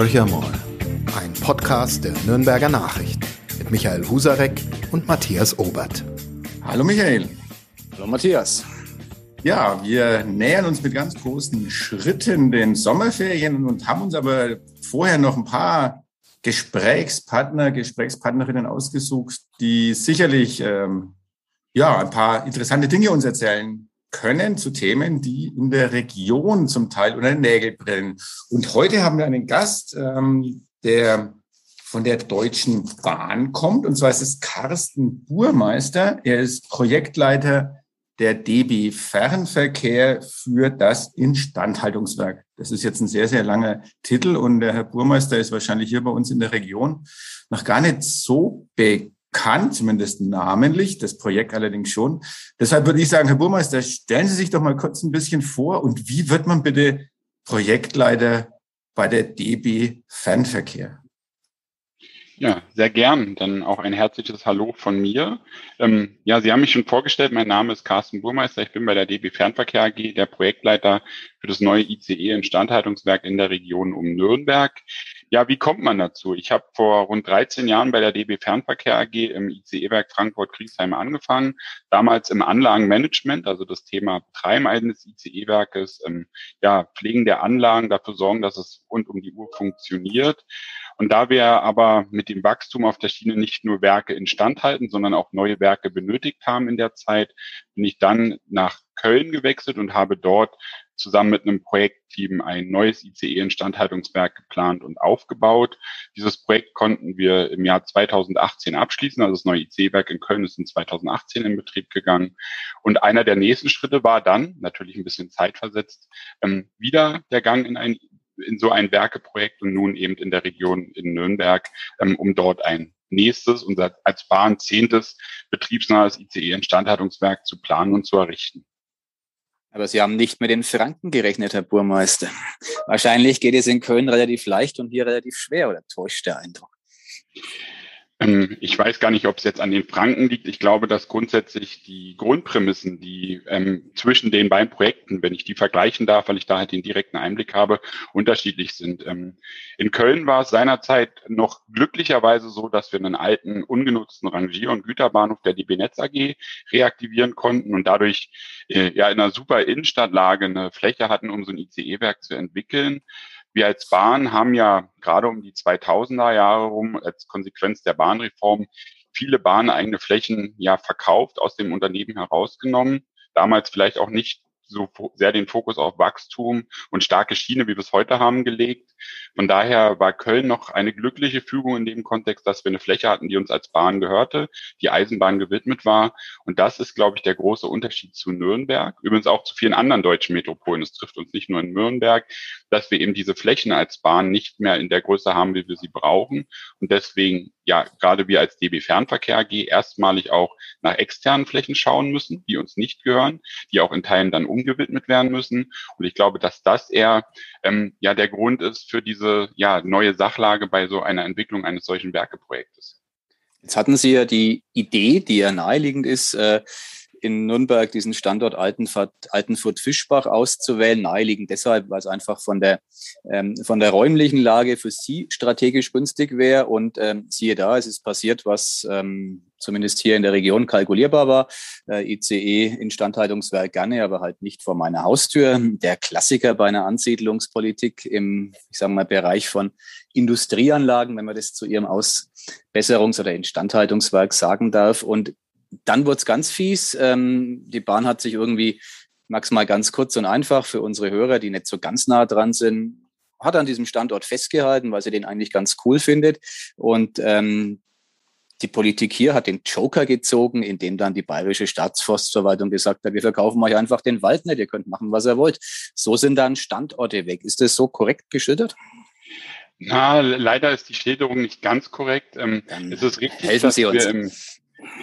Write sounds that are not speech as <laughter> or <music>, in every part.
Horcher mal, ein Podcast der Nürnberger Nachricht mit Michael Husarek und Matthias Obert. Hallo Michael. Hallo Matthias. Ja, wir nähern uns mit ganz großen Schritten den Sommerferien und haben uns aber vorher noch ein paar Gesprächspartner, Gesprächspartnerinnen ausgesucht, die sicherlich ähm, ja ein paar interessante Dinge uns erzählen können zu Themen, die in der Region zum Teil unter den Nägel brennen. Und heute haben wir einen Gast, ähm, der von der Deutschen Bahn kommt. Und zwar ist es Carsten Burmeister. Er ist Projektleiter der DB Fernverkehr für das Instandhaltungswerk. Das ist jetzt ein sehr, sehr langer Titel und der Herr Burmeister ist wahrscheinlich hier bei uns in der Region noch gar nicht so bekannt kann, zumindest namentlich, das Projekt allerdings schon. Deshalb würde ich sagen, Herr Burmeister, stellen Sie sich doch mal kurz ein bisschen vor und wie wird man bitte Projektleiter bei der DB Fernverkehr? Ja, sehr gern. Dann auch ein herzliches Hallo von mir. Ähm, ja, Sie haben mich schon vorgestellt. Mein Name ist Carsten Burmeister. Ich bin bei der DB Fernverkehr AG der Projektleiter für das neue ICE-Instandhaltungswerk in der Region um Nürnberg. Ja, wie kommt man dazu? Ich habe vor rund 13 Jahren bei der DB Fernverkehr AG im ICE-Werk Frankfurt-Griesheim angefangen. Damals im Anlagenmanagement, also das Thema Betreiben eines ICE-Werkes, ähm, ja, Pflegen der Anlagen, dafür sorgen, dass es rund um die Uhr funktioniert. Und da wir aber mit dem Wachstum auf der Schiene nicht nur Werke instand halten, sondern auch neue Werke benötigt haben in der Zeit, bin ich dann nach Köln gewechselt und habe dort zusammen mit einem Projektteam ein neues ICE-Instandhaltungswerk geplant und aufgebaut. Dieses Projekt konnten wir im Jahr 2018 abschließen. Also das neue ICE-Werk in Köln ist in 2018 in Betrieb gegangen. Und einer der nächsten Schritte war dann, natürlich ein bisschen zeitversetzt, ähm, wieder der Gang in ein in so ein Werkeprojekt und nun eben in der Region in Nürnberg, ähm, um dort ein nächstes und als Bahn zehntes betriebsnahes ICE-Instandhaltungswerk zu planen und zu errichten. Aber Sie haben nicht mit den Franken gerechnet, Herr Burmeister. Wahrscheinlich geht es in Köln relativ leicht und hier relativ schwer, oder täuscht der Eindruck? Ähm, ich weiß gar nicht, ob es jetzt an den Franken liegt. Ich glaube, dass grundsätzlich die Grundprämissen, die ähm, zwischen den beiden Projekten, wenn ich die vergleichen darf, weil ich da halt den direkten Einblick habe, unterschiedlich sind. Ähm, in Köln war es seinerzeit noch glücklicherweise so, dass wir einen alten, ungenutzten Rangier- und Güterbahnhof der DB Netz AG reaktivieren konnten und dadurch äh, ja in einer super Innenstadtlage eine Fläche hatten, um so ein ICE-Werk zu entwickeln. Wir als Bahn haben ja gerade um die 2000er Jahre rum als Konsequenz der Bahnreform viele bahneigene Flächen ja verkauft, aus dem Unternehmen herausgenommen. Damals vielleicht auch nicht so sehr den Fokus auf Wachstum und starke Schiene, wie wir es heute haben, gelegt. Von daher war Köln noch eine glückliche Fügung in dem Kontext, dass wir eine Fläche hatten, die uns als Bahn gehörte, die Eisenbahn gewidmet war. Und das ist, glaube ich, der große Unterschied zu Nürnberg. Übrigens auch zu vielen anderen deutschen Metropolen. Es trifft uns nicht nur in Nürnberg, dass wir eben diese Flächen als Bahn nicht mehr in der Größe haben, wie wir sie brauchen. Und deswegen, ja, gerade wir als DB Fernverkehr AG erstmalig auch nach externen Flächen schauen müssen, die uns nicht gehören, die auch in Teilen dann umgewidmet werden müssen. Und ich glaube, dass das eher ähm, ja der Grund ist für diese ja neue Sachlage bei so einer Entwicklung eines solchen Werkeprojektes. Jetzt hatten Sie ja die Idee, die ja naheliegend ist, äh, in Nürnberg diesen Standort Altenfurt-Fischbach auszuwählen. Naheliegend deshalb, weil es einfach von der, ähm, von der räumlichen Lage für Sie strategisch günstig wäre. Und ähm, siehe da, es ist passiert, was ähm, zumindest hier in der Region kalkulierbar war. Äh, ICE Instandhaltungswerk gerne, aber halt nicht vor meiner Haustür. Der Klassiker bei einer Ansiedlungspolitik im, ich sage mal, Bereich von Industrieanlagen, wenn man das zu ihrem Ausbesserungs- oder Instandhaltungswerk sagen darf. Und dann wurde es ganz fies. Ähm, die Bahn hat sich irgendwie, mag's mal ganz kurz und einfach für unsere Hörer, die nicht so ganz nah dran sind, hat an diesem Standort festgehalten, weil sie den eigentlich ganz cool findet. Und ähm, die Politik hier hat den Joker gezogen, indem dann die bayerische Staatsforstverwaltung gesagt hat, wir verkaufen euch einfach den Wald nicht, ihr könnt machen, was ihr wollt. So sind dann Standorte weg. Ist das so korrekt geschildert? Na, leider ist die Schilderung nicht ganz korrekt. Ähm, es ist richtig, helfen Sie uns. Im,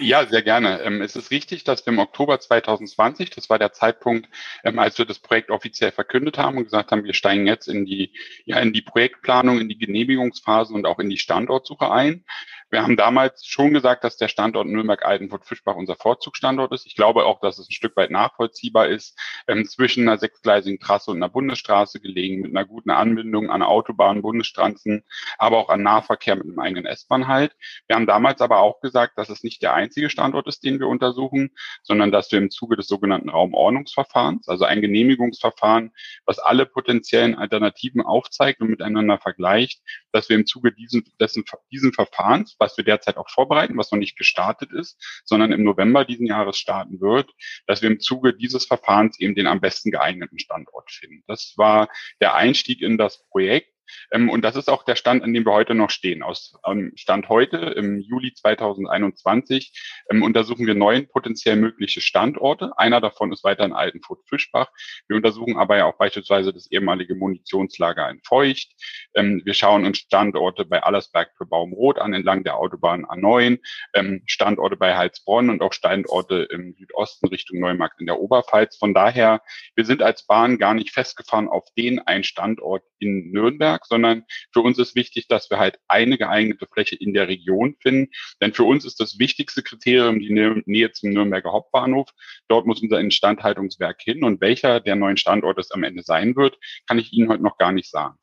ja, sehr gerne. Ähm, es ist richtig, dass wir im Oktober 2020, das war der Zeitpunkt, ähm, als wir das Projekt offiziell verkündet haben und gesagt haben, wir steigen jetzt in die, ja, in die Projektplanung, in die Genehmigungsphase und auch in die Standortsuche ein. Wir haben damals schon gesagt, dass der Standort Nürnberg-Altenfurt-Fischbach unser Vorzugsstandort ist. Ich glaube auch, dass es ein Stück weit nachvollziehbar ist, ähm, zwischen einer sechsgleisigen Trasse und einer Bundesstraße gelegen, mit einer guten Anbindung an Autobahnen, Bundesstraßen, aber auch an Nahverkehr mit einem eigenen S-Bahn halt. Wir haben damals aber auch gesagt, dass es nicht der einzige Standort ist, den wir untersuchen, sondern dass wir im Zuge des sogenannten Raumordnungsverfahrens, also ein Genehmigungsverfahren, was alle potenziellen Alternativen aufzeigt und miteinander vergleicht, dass wir im Zuge diesen, dessen, diesen Verfahrens, was wir derzeit auch vorbereiten, was noch nicht gestartet ist, sondern im November diesen Jahres starten wird, dass wir im Zuge dieses Verfahrens eben den am besten geeigneten Standort finden. Das war der Einstieg in das Projekt. Ähm, und das ist auch der Stand, an dem wir heute noch stehen. Aus ähm, Stand heute, im Juli 2021, ähm, untersuchen wir neun potenziell mögliche Standorte. Einer davon ist weiter in Altenfurt-Fischbach. Wir untersuchen aber ja auch beispielsweise das ehemalige Munitionslager in Feucht. Wir schauen uns Standorte bei Allersberg für Baumrot an, entlang der Autobahn A9, ähm, Standorte bei Heilsbronn und auch Standorte im Südosten Richtung Neumarkt in der Oberpfalz. Von daher, wir sind als Bahn gar nicht festgefahren auf den einen Standort in Nürnberg, Park, sondern für uns ist wichtig, dass wir halt eine geeignete Fläche in der Region finden. Denn für uns ist das wichtigste Kriterium die Nähe zum Nürnberger Hauptbahnhof. Dort muss unser Instandhaltungswerk hin. Und welcher der neuen Standorte es am Ende sein wird, kann ich Ihnen heute noch gar nicht sagen.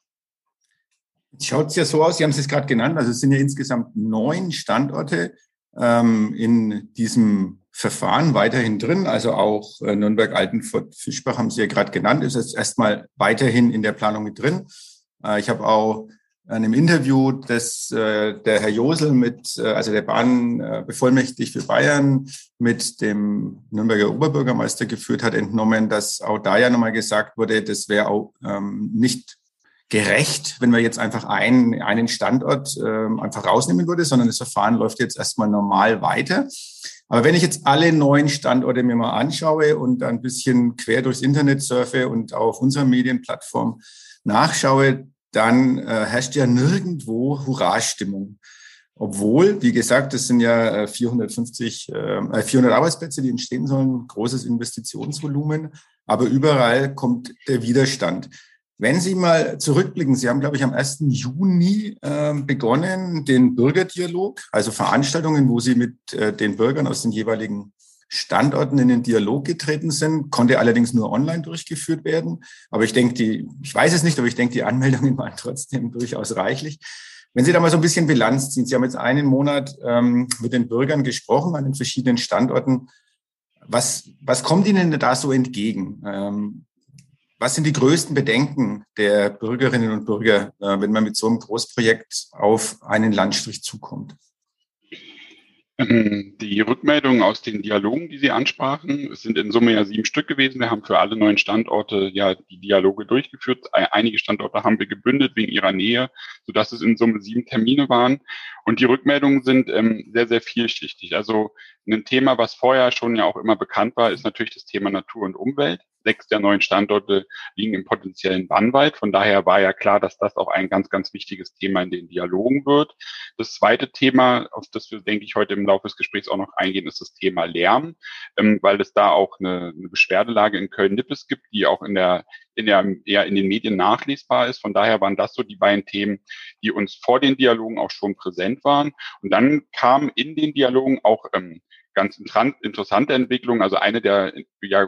Schaut es ja so aus, Sie haben es gerade genannt, also es sind ja insgesamt neun Standorte ähm, in diesem Verfahren weiterhin drin. Also auch äh, Nürnberg-Altenfurt-Fischbach haben Sie ja gerade genannt, ist jetzt erstmal weiterhin in der Planung mit drin. Äh, ich habe auch in einem Interview, das äh, der Herr Josel mit, äh, also der Bahnbevollmächtigt für Bayern mit dem Nürnberger Oberbürgermeister geführt hat, entnommen, dass auch da ja nochmal gesagt wurde, das wäre auch ähm, nicht gerecht, wenn wir jetzt einfach einen, einen Standort ähm, einfach rausnehmen würde, sondern das Verfahren läuft jetzt erstmal normal weiter. Aber wenn ich jetzt alle neuen Standorte mir mal anschaue und ein bisschen quer durchs Internet surfe und auf unserer Medienplattform nachschaue, dann äh, herrscht ja nirgendwo Hurra-Stimmung. Obwohl, wie gesagt, das sind ja 450, äh, 400 äh, Arbeitsplätze, die entstehen sollen, großes Investitionsvolumen, aber überall kommt der Widerstand. Wenn Sie mal zurückblicken, Sie haben, glaube ich, am 1. Juni äh, begonnen, den Bürgerdialog, also Veranstaltungen, wo Sie mit äh, den Bürgern aus den jeweiligen Standorten in den Dialog getreten sind, konnte allerdings nur online durchgeführt werden. Aber ich denke, die, ich weiß es nicht, aber ich denke, die Anmeldungen <laughs> waren trotzdem durchaus reichlich. Wenn Sie da mal so ein bisschen Bilanz ziehen, Sie haben jetzt einen Monat ähm, mit den Bürgern gesprochen an den verschiedenen Standorten. Was, was kommt Ihnen da so entgegen? Ähm, was sind die größten Bedenken der Bürgerinnen und Bürger, äh, wenn man mit so einem Großprojekt auf einen Landstrich zukommt? Ähm, die Rückmeldungen aus den Dialogen, die Sie ansprachen, sind in Summe ja sieben Stück gewesen. Wir haben für alle neuen Standorte ja die Dialoge durchgeführt. Einige Standorte haben wir gebündelt wegen ihrer Nähe, sodass es in Summe sieben Termine waren. Und die Rückmeldungen sind ähm, sehr, sehr vielschichtig. Also ein Thema, was vorher schon ja auch immer bekannt war, ist natürlich das Thema Natur und Umwelt sechs der neuen Standorte liegen im potenziellen Bannwald. Von daher war ja klar, dass das auch ein ganz, ganz wichtiges Thema in den Dialogen wird. Das zweite Thema, auf das wir, denke ich, heute im Laufe des Gesprächs auch noch eingehen, ist das Thema Lärm, ähm, weil es da auch eine, eine Beschwerdelage in Köln-Nippes gibt, die auch in der in der, eher in den Medien nachlesbar ist. Von daher waren das so die beiden Themen, die uns vor den Dialogen auch schon präsent waren. Und dann kam in den Dialogen auch ähm, ganz interessante Entwicklungen. Also eine der ja,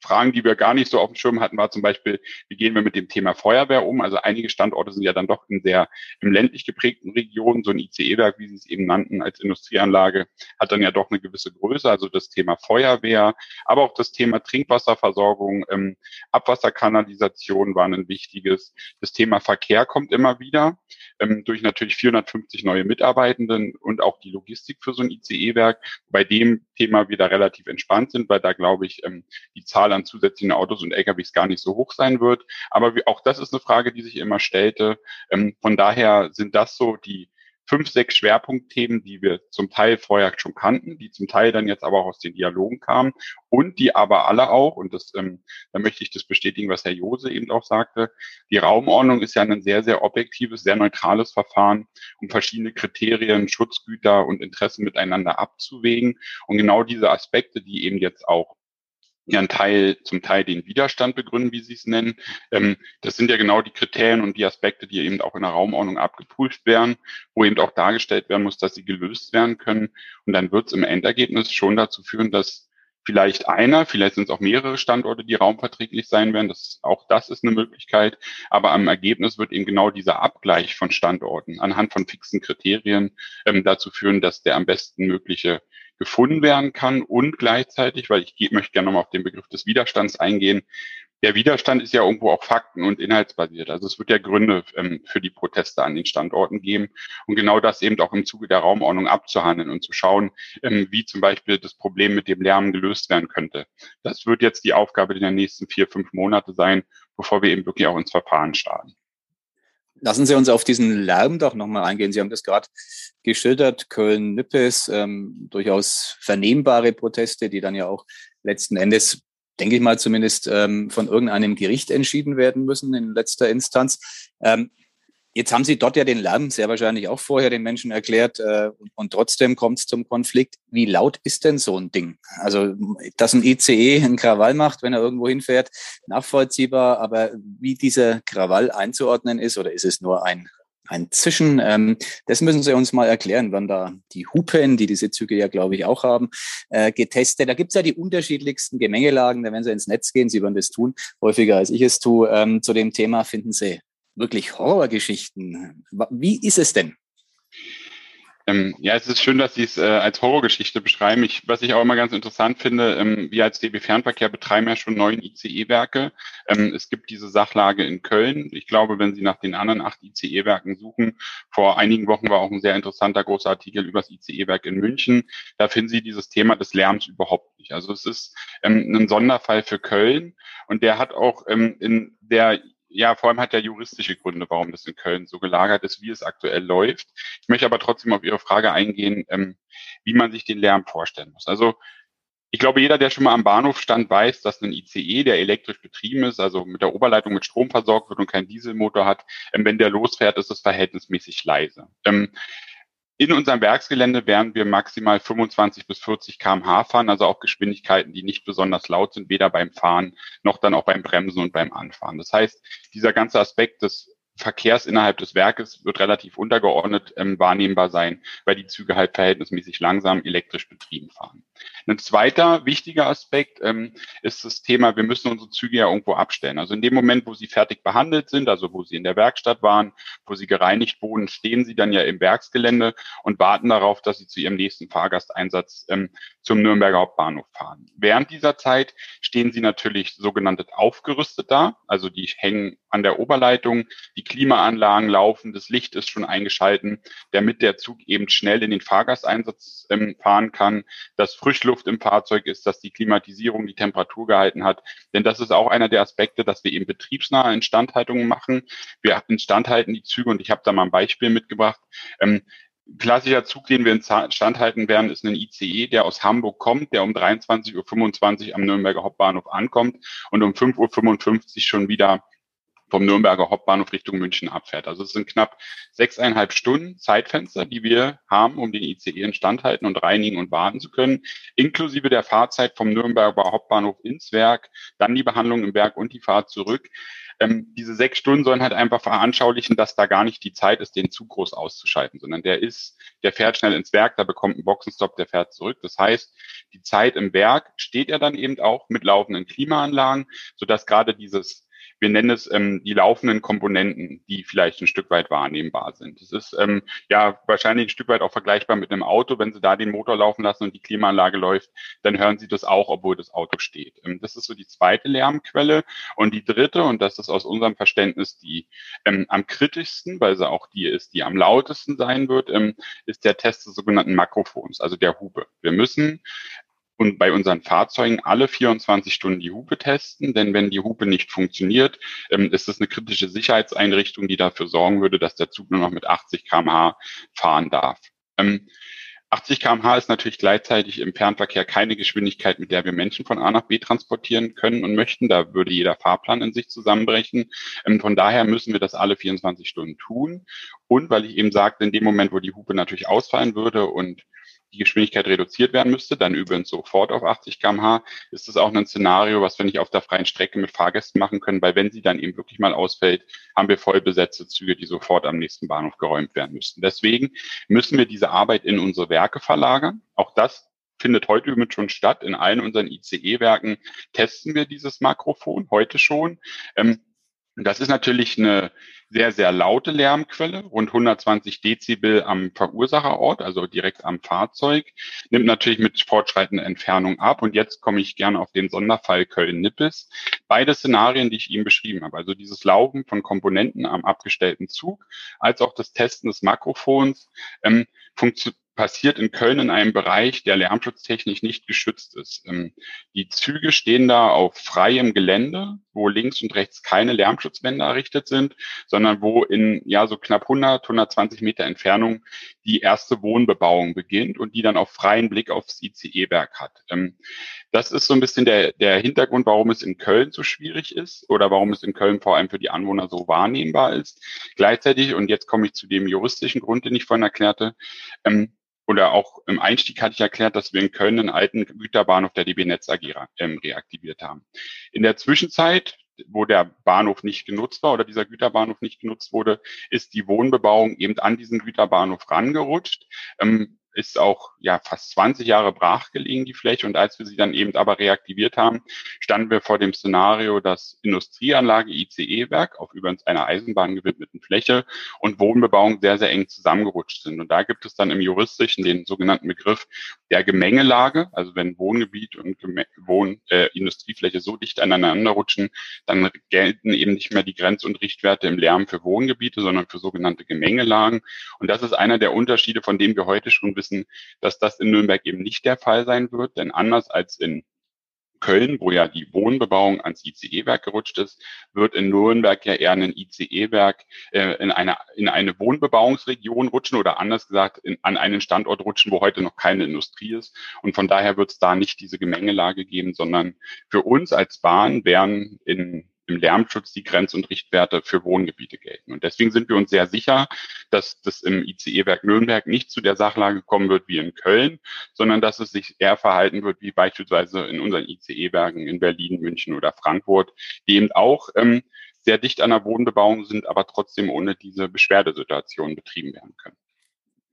Fragen, die wir gar nicht so auf dem Schirm hatten, war zum Beispiel, wie gehen wir mit dem Thema Feuerwehr um? Also einige Standorte sind ja dann doch in sehr im ländlich geprägten Regionen. So ein ICE-Werk, wie Sie es eben nannten, als Industrieanlage, hat dann ja doch eine gewisse Größe. Also das Thema Feuerwehr, aber auch das Thema Trinkwasserversorgung, ähm, Abwasserkanalisation waren ein wichtiges. Das Thema Verkehr kommt immer wieder ähm, durch natürlich 450 neue Mitarbeitenden und auch die Logistik für so ein ICE-Werk. Bei dem Thema wir da relativ entspannt sind, weil da glaube ich ähm, die Zahl an zusätzlichen Autos und LKWs gar nicht so hoch sein wird. Aber auch das ist eine Frage, die sich immer stellte. Ähm, von daher sind das so die fünf, sechs Schwerpunktthemen, die wir zum Teil vorher schon kannten, die zum Teil dann jetzt aber auch aus den Dialogen kamen und die aber alle auch, und das, ähm, da möchte ich das bestätigen, was Herr Jose eben auch sagte, die Raumordnung ist ja ein sehr, sehr objektives, sehr neutrales Verfahren, um verschiedene Kriterien, Schutzgüter und Interessen miteinander abzuwägen. Und genau diese Aspekte, die eben jetzt auch ein Teil, zum Teil den Widerstand begründen, wie Sie es nennen. Ähm, das sind ja genau die Kriterien und die Aspekte, die eben auch in der Raumordnung abgeprüft werden, wo eben auch dargestellt werden muss, dass sie gelöst werden können. Und dann wird es im Endergebnis schon dazu führen, dass vielleicht einer, vielleicht sind es auch mehrere Standorte, die raumverträglich sein werden. Das, auch das ist eine Möglichkeit. Aber am Ergebnis wird eben genau dieser Abgleich von Standorten anhand von fixen Kriterien ähm, dazu führen, dass der am besten mögliche gefunden werden kann und gleichzeitig, weil ich möchte gerne nochmal auf den Begriff des Widerstands eingehen, der Widerstand ist ja irgendwo auch fakten- und inhaltsbasiert. Also es wird ja Gründe ähm, für die Proteste an den Standorten geben und genau das eben auch im Zuge der Raumordnung abzuhandeln und zu schauen, ähm, wie zum Beispiel das Problem mit dem Lärm gelöst werden könnte. Das wird jetzt die Aufgabe der nächsten vier, fünf Monate sein, bevor wir eben wirklich auch ins Verfahren starten. Lassen Sie uns auf diesen Lärm doch nochmal eingehen. Sie haben das gerade geschildert, Köln-Nippes, ähm, durchaus vernehmbare Proteste, die dann ja auch letzten Endes denke ich mal, zumindest ähm, von irgendeinem Gericht entschieden werden müssen in letzter Instanz. Ähm, jetzt haben Sie dort ja den Lärm sehr wahrscheinlich auch vorher den Menschen erklärt äh, und trotzdem kommt es zum Konflikt. Wie laut ist denn so ein Ding? Also, dass ein ICE einen Krawall macht, wenn er irgendwo hinfährt, nachvollziehbar, aber wie dieser Krawall einzuordnen ist oder ist es nur ein ein Zischen. Ähm, das müssen Sie uns mal erklären, wann da die Hupen, die diese Züge ja, glaube ich, auch haben, äh, getestet. Da gibt's ja die unterschiedlichsten Gemengelagen. Da werden Sie ins Netz gehen, Sie werden das tun, häufiger als ich es tue. Ähm, zu dem Thema finden Sie wirklich Horrorgeschichten. Wie ist es denn? Ähm, ja, es ist schön, dass Sie es äh, als Horrorgeschichte beschreiben. Ich, was ich auch immer ganz interessant finde, ähm, wir als DB Fernverkehr betreiben ja schon neun ICE-Werke. Ähm, es gibt diese Sachlage in Köln. Ich glaube, wenn Sie nach den anderen acht ICE-Werken suchen, vor einigen Wochen war auch ein sehr interessanter großer Artikel über das ICE-Werk in München. Da finden Sie dieses Thema des Lärms überhaupt nicht. Also es ist ähm, ein Sonderfall für Köln und der hat auch ähm, in der ja, vor allem hat er juristische Gründe, warum das in Köln so gelagert ist, wie es aktuell läuft. Ich möchte aber trotzdem auf Ihre Frage eingehen, ähm, wie man sich den Lärm vorstellen muss. Also ich glaube, jeder, der schon mal am Bahnhof stand, weiß, dass ein ICE, der elektrisch betrieben ist, also mit der Oberleitung mit Strom versorgt wird und keinen Dieselmotor hat, ähm, wenn der losfährt, ist es verhältnismäßig leise. In unserem Werksgelände werden wir maximal 25 bis 40 kmh fahren, also auch Geschwindigkeiten, die nicht besonders laut sind, weder beim Fahren noch dann auch beim Bremsen und beim Anfahren. Das heißt, dieser ganze Aspekt des Verkehrs innerhalb des Werkes wird relativ untergeordnet ähm, wahrnehmbar sein, weil die Züge halt verhältnismäßig langsam elektrisch betrieben fahren. Ein zweiter wichtiger Aspekt ähm, ist das Thema, wir müssen unsere Züge ja irgendwo abstellen. Also in dem Moment, wo sie fertig behandelt sind, also wo sie in der Werkstatt waren, wo sie gereinigt wurden, stehen sie dann ja im Werksgelände und warten darauf, dass sie zu ihrem nächsten Fahrgasteinsatz ähm, zum Nürnberger Hauptbahnhof fahren. Während dieser Zeit stehen sie natürlich sogenannte aufgerüstet da, also die hängen an der Oberleitung, die Klimaanlagen laufen, das Licht ist schon eingeschalten, damit der Zug eben schnell in den Fahrgasteinsatz ähm, fahren kann, dass Frischluft im Fahrzeug ist, dass die Klimatisierung die Temperatur gehalten hat. Denn das ist auch einer der Aspekte, dass wir eben betriebsnahe Instandhaltungen machen. Wir instandhalten die Züge und ich habe da mal ein Beispiel mitgebracht. Ähm, klassischer Zug, den wir instandhalten werden, ist ein ICE, der aus Hamburg kommt, der um 23.25 Uhr am Nürnberger Hauptbahnhof ankommt und um 5.55 Uhr schon wieder vom Nürnberger Hauptbahnhof Richtung München abfährt. Also es sind knapp sechseinhalb Stunden Zeitfenster, die wir haben, um den ICE instandhalten und reinigen und warten zu können, inklusive der Fahrzeit vom Nürnberger Hauptbahnhof ins Werk, dann die Behandlung im Werk und die Fahrt zurück. Ähm, diese sechs Stunden sollen halt einfach veranschaulichen, dass da gar nicht die Zeit ist, den Zug groß auszuschalten, sondern der ist, der fährt schnell ins Werk, da bekommt einen Boxenstopp, der fährt zurück. Das heißt, die Zeit im Werk steht er dann eben auch mit laufenden Klimaanlagen, sodass gerade dieses wir nennen es ähm, die laufenden Komponenten, die vielleicht ein Stück weit wahrnehmbar sind. Das ist ähm, ja wahrscheinlich ein Stück weit auch vergleichbar mit einem Auto. Wenn Sie da den Motor laufen lassen und die Klimaanlage läuft, dann hören Sie das auch, obwohl das Auto steht. Ähm, das ist so die zweite Lärmquelle. Und die dritte, und das ist aus unserem Verständnis die ähm, am kritischsten, weil sie auch die ist, die am lautesten sein wird, ähm, ist der Test des sogenannten Makrofons, also der Hupe. Wir müssen und bei unseren Fahrzeugen alle 24 Stunden die Hupe testen, denn wenn die Hupe nicht funktioniert, ähm, ist es eine kritische Sicherheitseinrichtung, die dafür sorgen würde, dass der Zug nur noch mit 80 kmh fahren darf. Ähm, 80 kmh ist natürlich gleichzeitig im Fernverkehr keine Geschwindigkeit, mit der wir Menschen von A nach B transportieren können und möchten. Da würde jeder Fahrplan in sich zusammenbrechen. Ähm, von daher müssen wir das alle 24 Stunden tun. Und weil ich eben sagte, in dem Moment, wo die Hupe natürlich ausfallen würde und die Geschwindigkeit reduziert werden müsste, dann übrigens sofort auf 80 km/h, ist das auch ein Szenario, was wir nicht auf der freien Strecke mit Fahrgästen machen können, weil wenn sie dann eben wirklich mal ausfällt, haben wir voll besetzte Züge, die sofort am nächsten Bahnhof geräumt werden müssten. Deswegen müssen wir diese Arbeit in unsere Werke verlagern. Auch das findet heute übrigens schon statt. In allen unseren ICE-Werken testen wir dieses Makrofon heute schon. Ähm, das ist natürlich eine sehr, sehr laute Lärmquelle, rund 120 Dezibel am Verursacherort, also direkt am Fahrzeug, nimmt natürlich mit fortschreitender Entfernung ab. Und jetzt komme ich gerne auf den Sonderfall Köln-Nippes. Beide Szenarien, die ich Ihnen beschrieben habe, also dieses Laufen von Komponenten am abgestellten Zug, als auch das Testen des Makrofons, ähm, passiert in Köln in einem Bereich, der lärmschutztechnisch nicht geschützt ist. Ähm, die Züge stehen da auf freiem Gelände, wo links und rechts keine Lärmschutzwände errichtet sind, sondern wo in ja so knapp 100, 120 Meter Entfernung die erste Wohnbebauung beginnt und die dann auch freien Blick aufs ICE-Werk hat. Ähm, das ist so ein bisschen der, der Hintergrund, warum es in Köln so schwierig ist oder warum es in Köln vor allem für die Anwohner so wahrnehmbar ist. Gleichzeitig, und jetzt komme ich zu dem juristischen Grund, den ich vorhin erklärte, ähm, oder auch im Einstieg hatte ich erklärt, dass wir in Köln einen alten Güterbahnhof der DB Netz AG ähm, reaktiviert haben. In der Zwischenzeit, wo der Bahnhof nicht genutzt war oder dieser Güterbahnhof nicht genutzt wurde, ist die Wohnbebauung eben an diesen Güterbahnhof rangerutscht. Ähm, ist auch ja fast 20 Jahre brach gelegen, die Fläche. Und als wir sie dann eben aber reaktiviert haben, standen wir vor dem Szenario, dass Industrieanlage ICE-Werk auf übrigens einer Eisenbahn gewidmeten Fläche und Wohnbebauung sehr, sehr eng zusammengerutscht sind. Und da gibt es dann im juristischen den sogenannten Begriff der Gemengelage. Also wenn Wohngebiet und Wohn äh, Industriefläche so dicht aneinander rutschen, dann gelten eben nicht mehr die Grenz- und Richtwerte im Lärm für Wohngebiete, sondern für sogenannte Gemengelagen. Und das ist einer der Unterschiede, von denen wir heute schon wissen, wissen, dass das in Nürnberg eben nicht der Fall sein wird, denn anders als in Köln, wo ja die Wohnbebauung ans ICE-Werk gerutscht ist, wird in Nürnberg ja eher ein ICE-Werk äh, in, eine, in eine Wohnbebauungsregion rutschen oder anders gesagt in, an einen Standort rutschen, wo heute noch keine Industrie ist. Und von daher wird es da nicht diese Gemengelage geben, sondern für uns als Bahn wären in im Lärmschutz die Grenz- und Richtwerte für Wohngebiete gelten. Und deswegen sind wir uns sehr sicher, dass das im ICE-Werk Nürnberg nicht zu der Sachlage kommen wird wie in Köln, sondern dass es sich eher verhalten wird wie beispielsweise in unseren ICE-Werken in Berlin, München oder Frankfurt, die eben auch ähm, sehr dicht an der Bodenbebauung sind, aber trotzdem ohne diese Beschwerdesituation betrieben werden können.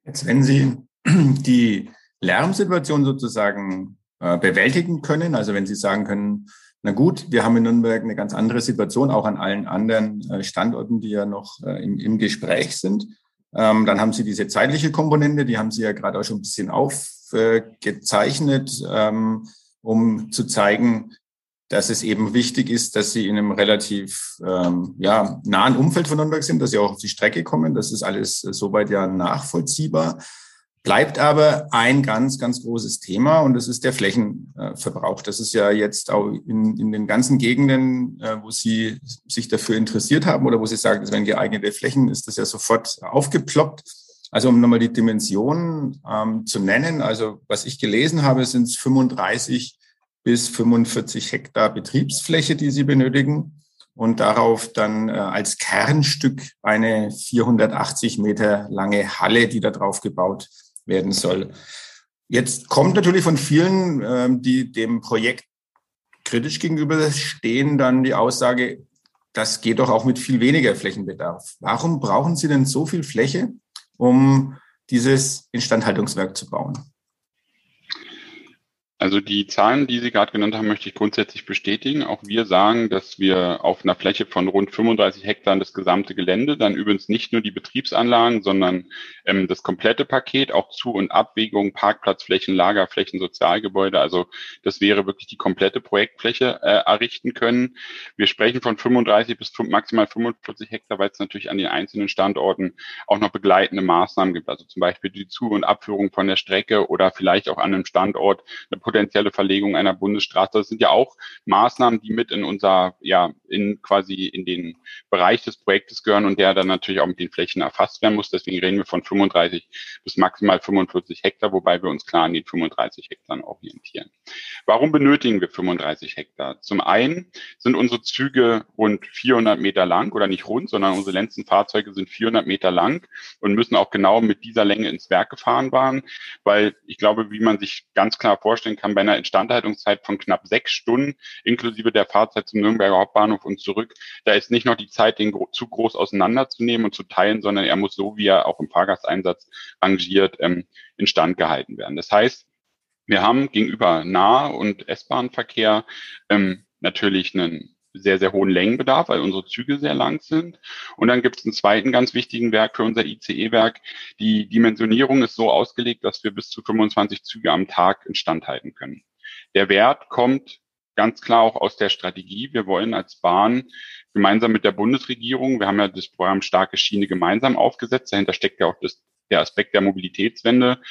Jetzt, wenn Sie <clears throat> die Lärmsituation sozusagen äh, bewältigen können, also wenn Sie sagen können, na gut, wir haben in Nürnberg eine ganz andere Situation, auch an allen anderen äh, Standorten, die ja noch äh, im, im Gespräch sind. Ähm, dann haben Sie diese zeitliche Komponente, die haben Sie ja gerade auch schon ein bisschen aufgezeichnet, ähm, um zu zeigen, dass es eben wichtig ist, dass Sie in einem relativ ähm, ja, nahen Umfeld von Nürnberg sind, dass Sie auch auf die Strecke kommen. Das ist alles soweit ja nachvollziehbar. Bleibt aber ein ganz, ganz großes Thema und das ist der Flächenverbrauch. Das ist ja jetzt auch in, in den ganzen Gegenden, äh, wo Sie sich dafür interessiert haben oder wo Sie sagen, es wären geeignete Flächen, ist das ja sofort aufgeploppt. Also um nochmal die Dimensionen ähm, zu nennen, also was ich gelesen habe, sind es 35 bis 45 Hektar Betriebsfläche, die Sie benötigen und darauf dann äh, als Kernstück eine 480 Meter lange Halle, die da drauf gebaut werden soll. Jetzt kommt natürlich von vielen, ähm, die dem Projekt kritisch gegenüberstehen, dann die Aussage, das geht doch auch mit viel weniger Flächenbedarf. Warum brauchen Sie denn so viel Fläche, um dieses Instandhaltungswerk zu bauen? Also die Zahlen, die Sie gerade genannt haben, möchte ich grundsätzlich bestätigen. Auch wir sagen, dass wir auf einer Fläche von rund 35 Hektar das gesamte Gelände, dann übrigens nicht nur die Betriebsanlagen, sondern ähm, das komplette Paket, auch Zu- und Abwägung, Parkplatzflächen, Lagerflächen, Sozialgebäude. Also das wäre wirklich die komplette Projektfläche äh, errichten können. Wir sprechen von 35 bis maximal 45 Hektar, weil es natürlich an den einzelnen Standorten auch noch begleitende Maßnahmen gibt. Also zum Beispiel die Zu- und Abführung von der Strecke oder vielleicht auch an einem Standort eine potenzielle Verlegung einer Bundesstraße. Das sind ja auch Maßnahmen, die mit in unser, ja, in quasi in den Bereich des Projektes gehören und der dann natürlich auch mit den Flächen erfasst werden muss. Deswegen reden wir von 35 bis maximal 45 Hektar, wobei wir uns klar an den 35 Hektar orientieren. Warum benötigen wir 35 Hektar? Zum einen sind unsere Züge rund 400 Meter lang oder nicht rund, sondern unsere letzten Fahrzeuge sind 400 Meter lang und müssen auch genau mit dieser Länge ins Werk gefahren werden, weil ich glaube, wie man sich ganz klar vorstellen kann, bei einer Instandhaltungszeit von knapp sechs Stunden inklusive der Fahrzeit zum Nürnberger Hauptbahnhof und zurück, da ist nicht noch die Zeit, den Zug groß auseinanderzunehmen und zu teilen, sondern er muss so, wie er auch im Fahrgasteinsatz rangiert, ähm, instand gehalten werden. Das heißt, wir haben gegenüber Nah- und S-Bahn-Verkehr ähm, natürlich einen sehr, sehr hohen Längenbedarf, weil unsere Züge sehr lang sind. Und dann gibt es einen zweiten ganz wichtigen Werk für unser ICE-Werk. Die Dimensionierung ist so ausgelegt, dass wir bis zu 25 Züge am Tag instand halten können. Der Wert kommt ganz klar auch aus der Strategie. Wir wollen als Bahn gemeinsam mit der Bundesregierung, wir haben ja das Programm Starke Schiene gemeinsam aufgesetzt, dahinter steckt ja auch das der Aspekt der Mobilitätswende,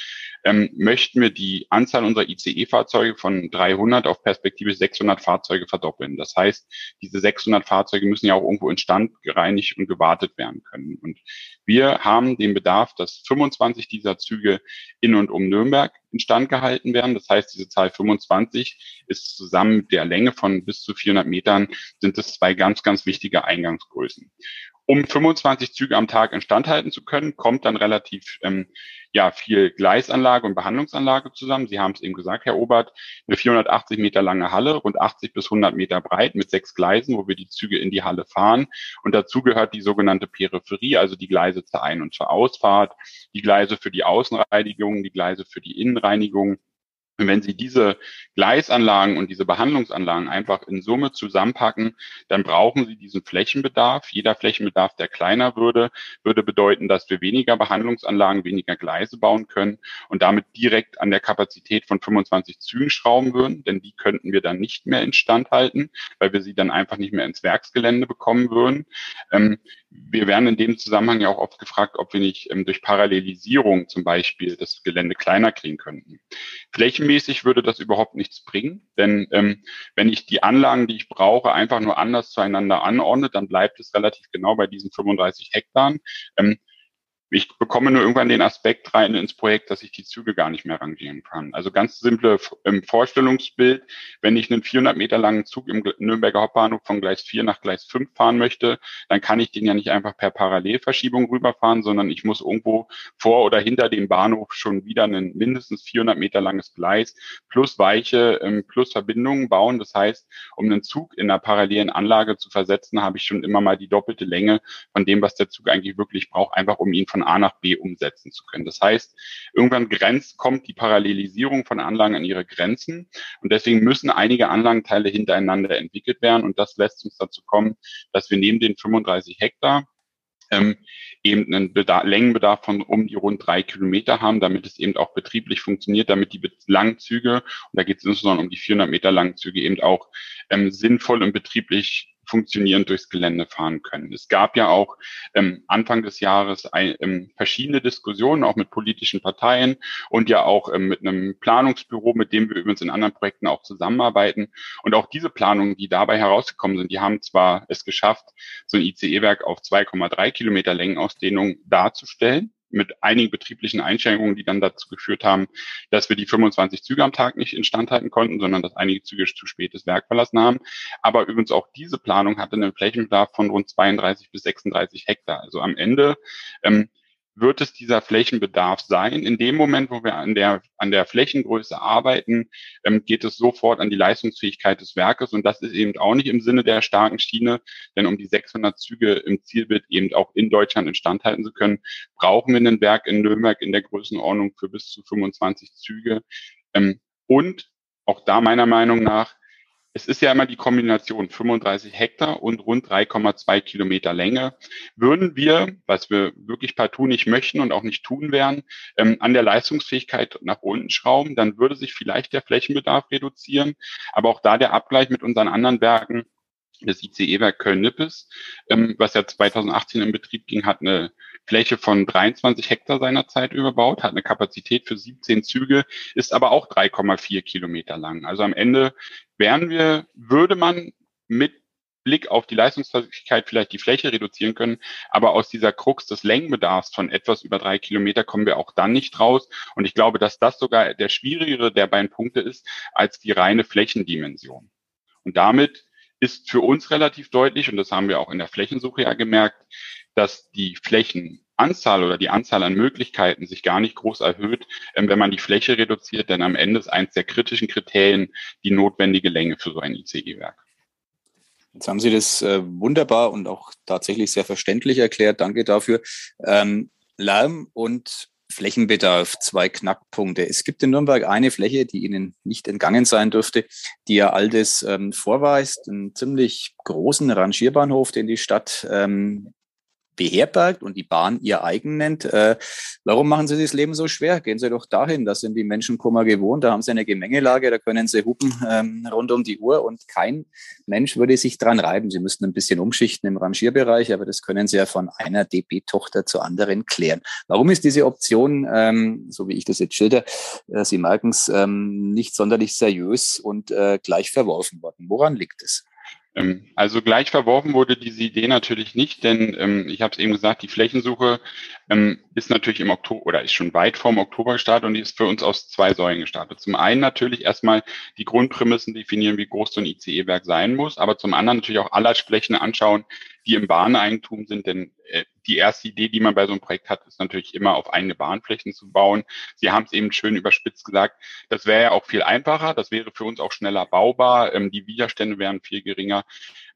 ähm, möchten wir die Anzahl unserer ICE-Fahrzeuge von 300 auf perspektivisch 600 Fahrzeuge verdoppeln. Das heißt, diese 600 Fahrzeuge müssen ja auch irgendwo instand gereinigt und gewartet werden können. Und wir haben den Bedarf, dass 25 dieser Züge in und um Nürnberg instand gehalten werden. Das heißt, diese Zahl 25 ist zusammen mit der Länge von bis zu 400 Metern sind es zwei ganz, ganz wichtige Eingangsgrößen um 25 Züge am Tag instand halten zu können, kommt dann relativ ähm, ja viel Gleisanlage und Behandlungsanlage zusammen. Sie haben es eben gesagt, Herr Obert, eine 480 Meter lange Halle, rund 80 bis 100 Meter breit mit sechs Gleisen, wo wir die Züge in die Halle fahren. Und dazu gehört die sogenannte Peripherie, also die Gleise zur Ein- und zur Ausfahrt, die Gleise für die Außenreinigung, die Gleise für die Innenreinigung wenn Sie diese Gleisanlagen und diese Behandlungsanlagen einfach in Summe zusammenpacken, dann brauchen Sie diesen Flächenbedarf. Jeder Flächenbedarf, der kleiner würde, würde bedeuten, dass wir weniger Behandlungsanlagen, weniger Gleise bauen können und damit direkt an der Kapazität von 25 Zügen schrauben würden, denn die könnten wir dann nicht mehr instand halten, weil wir sie dann einfach nicht mehr ins Werksgelände bekommen würden. Ähm, wir werden in dem Zusammenhang ja auch oft gefragt, ob wir nicht ähm, durch Parallelisierung zum Beispiel das Gelände kleiner kriegen könnten. Flächenmäßig würde das überhaupt nichts bringen, denn ähm, wenn ich die Anlagen, die ich brauche, einfach nur anders zueinander anordne, dann bleibt es relativ genau bei diesen 35 Hektar. Ähm, ich bekomme nur irgendwann den Aspekt rein ins Projekt, dass ich die Züge gar nicht mehr rangieren kann. Also ganz simple im Vorstellungsbild, wenn ich einen 400 Meter langen Zug im Nürnberger Hauptbahnhof von Gleis 4 nach Gleis 5 fahren möchte, dann kann ich den ja nicht einfach per Parallelverschiebung rüberfahren, sondern ich muss irgendwo vor oder hinter dem Bahnhof schon wieder ein mindestens 400 Meter langes Gleis plus Weiche ähm, plus Verbindungen bauen. Das heißt, um einen Zug in einer parallelen Anlage zu versetzen, habe ich schon immer mal die doppelte Länge von dem, was der Zug eigentlich wirklich braucht, einfach um ihn von A nach B umsetzen zu können. Das heißt, irgendwann grenzt, kommt die Parallelisierung von Anlagen an ihre Grenzen und deswegen müssen einige Anlagenteile hintereinander entwickelt werden und das lässt uns dazu kommen, dass wir neben den 35 Hektar ähm, eben einen Bedarf, Längenbedarf von um die rund drei Kilometer haben, damit es eben auch betrieblich funktioniert, damit die langen Züge, und da geht es insbesondere um die 400 Meter langen Züge, eben auch ähm, sinnvoll und betrieblich funktionierend durchs Gelände fahren können. Es gab ja auch ähm, Anfang des Jahres ein, ähm, verschiedene Diskussionen, auch mit politischen Parteien und ja auch ähm, mit einem Planungsbüro, mit dem wir übrigens in anderen Projekten auch zusammenarbeiten. Und auch diese Planungen, die dabei herausgekommen sind, die haben zwar es geschafft, so ein ICE-Werk auf 2,3 Kilometer Längenausdehnung darzustellen, mit einigen betrieblichen Einschränkungen, die dann dazu geführt haben, dass wir die 25 Züge am Tag nicht instand halten konnten, sondern dass einige Züge zu spät das Werk verlassen haben. Aber übrigens auch diese Planung hatte einen Flächenbedarf von rund 32 bis 36 Hektar. Also am Ende ähm, wird es dieser Flächenbedarf sein. In dem Moment, wo wir an der, an der Flächengröße arbeiten, ähm, geht es sofort an die Leistungsfähigkeit des Werkes. Und das ist eben auch nicht im Sinne der starken Schiene, denn um die 600 Züge im Zielbild eben auch in Deutschland instand halten zu können, brauchen wir ein Werk in Nürnberg in der Größenordnung für bis zu 25 Züge. Ähm, und auch da meiner Meinung nach es ist ja immer die Kombination 35 Hektar und rund 3,2 Kilometer Länge. Würden wir, was wir wirklich partout nicht möchten und auch nicht tun werden, ähm, an der Leistungsfähigkeit nach unten schrauben, dann würde sich vielleicht der Flächenbedarf reduzieren. Aber auch da der Abgleich mit unseren anderen Werken das ICE-Werk Köln-Nippes, ähm, was ja 2018 in Betrieb ging, hat eine Fläche von 23 Hektar seinerzeit überbaut, hat eine Kapazität für 17 Züge, ist aber auch 3,4 Kilometer lang. Also am Ende wären wir, würde man mit Blick auf die Leistungsfähigkeit vielleicht die Fläche reduzieren können, aber aus dieser Krux des Längenbedarfs von etwas über drei Kilometer kommen wir auch dann nicht raus. Und ich glaube, dass das sogar der schwierigere der beiden Punkte ist als die reine Flächendimension. Und damit ist für uns relativ deutlich, und das haben wir auch in der Flächensuche ja gemerkt, dass die Flächenanzahl oder die Anzahl an Möglichkeiten sich gar nicht groß erhöht, ähm, wenn man die Fläche reduziert, denn am Ende ist eins der kritischen Kriterien die notwendige Länge für so ein ICE-Werk. Jetzt haben Sie das äh, wunderbar und auch tatsächlich sehr verständlich erklärt. Danke dafür. Ähm, Lärm und Flächenbedarf, zwei Knackpunkte. Es gibt in Nürnberg eine Fläche, die Ihnen nicht entgangen sein dürfte, die ja Altes ähm, vorweist, einen ziemlich großen Rangierbahnhof, den die Stadt ähm, beherbergt und die Bahn ihr eigen nennt. Äh, warum machen Sie das Leben so schwer? Gehen Sie doch dahin, da sind die Menschen Kummer gewohnt, da haben Sie eine Gemengelage, da können Sie hupen ähm, rund um die Uhr und kein Mensch würde sich dran reiben. Sie müssten ein bisschen umschichten im Rangierbereich, aber das können Sie ja von einer DB-Tochter zur anderen klären. Warum ist diese Option, ähm, so wie ich das jetzt schilder, äh, Sie merken es, ähm, nicht sonderlich seriös und äh, gleich verworfen worden? Woran liegt es? Ähm, also gleich verworfen wurde diese Idee natürlich nicht, denn ähm, ich habe es eben gesagt, die Flächensuche ähm, ist natürlich im Oktober oder ist schon weit vorm Oktober gestartet und die ist für uns aus zwei Säulen gestartet. Zum einen natürlich erstmal die Grundprämissen definieren, wie groß so ein ICE-Werk sein muss, aber zum anderen natürlich auch alle Flächen anschauen, die im Bahneigentum sind, denn die erste Idee, die man bei so einem Projekt hat, ist natürlich immer auf eigene Bahnflächen zu bauen. Sie haben es eben schön überspitzt gesagt, das wäre ja auch viel einfacher, das wäre für uns auch schneller baubar, ähm, die Widerstände wären viel geringer.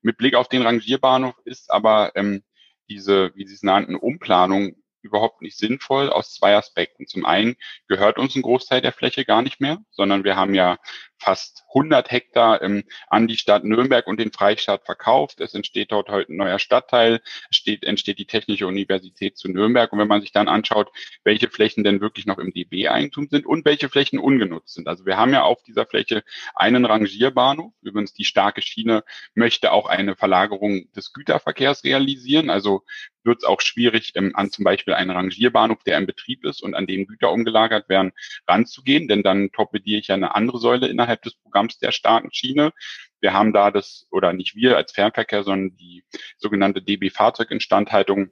Mit Blick auf den Rangierbahnhof ist aber ähm, diese, wie Sie es nannten, Umplanung überhaupt nicht sinnvoll aus zwei Aspekten. Zum einen gehört uns ein Großteil der Fläche gar nicht mehr, sondern wir haben ja fast 100 Hektar ähm, an die Stadt Nürnberg und den Freistaat verkauft. Es entsteht dort heute ein neuer Stadtteil, steht, entsteht die Technische Universität zu Nürnberg. Und wenn man sich dann anschaut, welche Flächen denn wirklich noch im DB-Eigentum sind und welche Flächen ungenutzt sind. Also wir haben ja auf dieser Fläche einen Rangierbahnhof. Übrigens die starke Schiene möchte auch eine Verlagerung des Güterverkehrs realisieren. Also wird es auch schwierig, ähm, an zum Beispiel einen Rangierbahnhof, der im Betrieb ist und an dem Güter umgelagert werden, ranzugehen, denn dann torpediere ich ja eine andere Säule innerhalb des Programms der starken Schiene. Wir haben da das, oder nicht wir als Fernverkehr, sondern die sogenannte DB-Fahrzeuginstandhaltung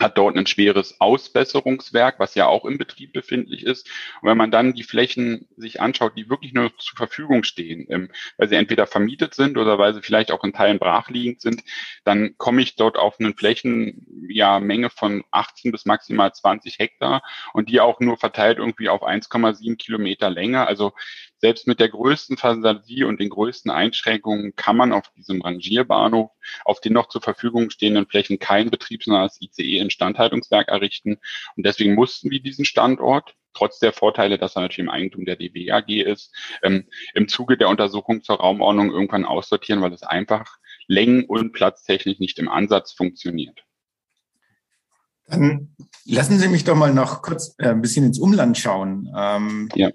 hat dort ein schweres Ausbesserungswerk, was ja auch im Betrieb befindlich ist. Und wenn man dann die Flächen sich anschaut, die wirklich nur zur Verfügung stehen, ähm, weil sie entweder vermietet sind oder weil sie vielleicht auch in Teilen brachliegend sind, dann komme ich dort auf eine Flächenmenge ja, von 18 bis maximal 20 Hektar und die auch nur verteilt irgendwie auf 1,7 Kilometer Länge. Also selbst mit der größten Fantasie und den größten Einschränkungen kann man auf diesem Rangierbahnhof auf den noch zur Verfügung stehenden Flächen kein betriebsnahes ICE-Instandhaltungswerk errichten. Und deswegen mussten wir diesen Standort trotz der Vorteile, dass er natürlich im Eigentum der DB AG ist, ähm, im Zuge der Untersuchung zur Raumordnung irgendwann aussortieren, weil es einfach längen- und platztechnisch nicht im Ansatz funktioniert. Dann lassen Sie mich doch mal noch kurz äh, ein bisschen ins Umland schauen. Ähm, ja.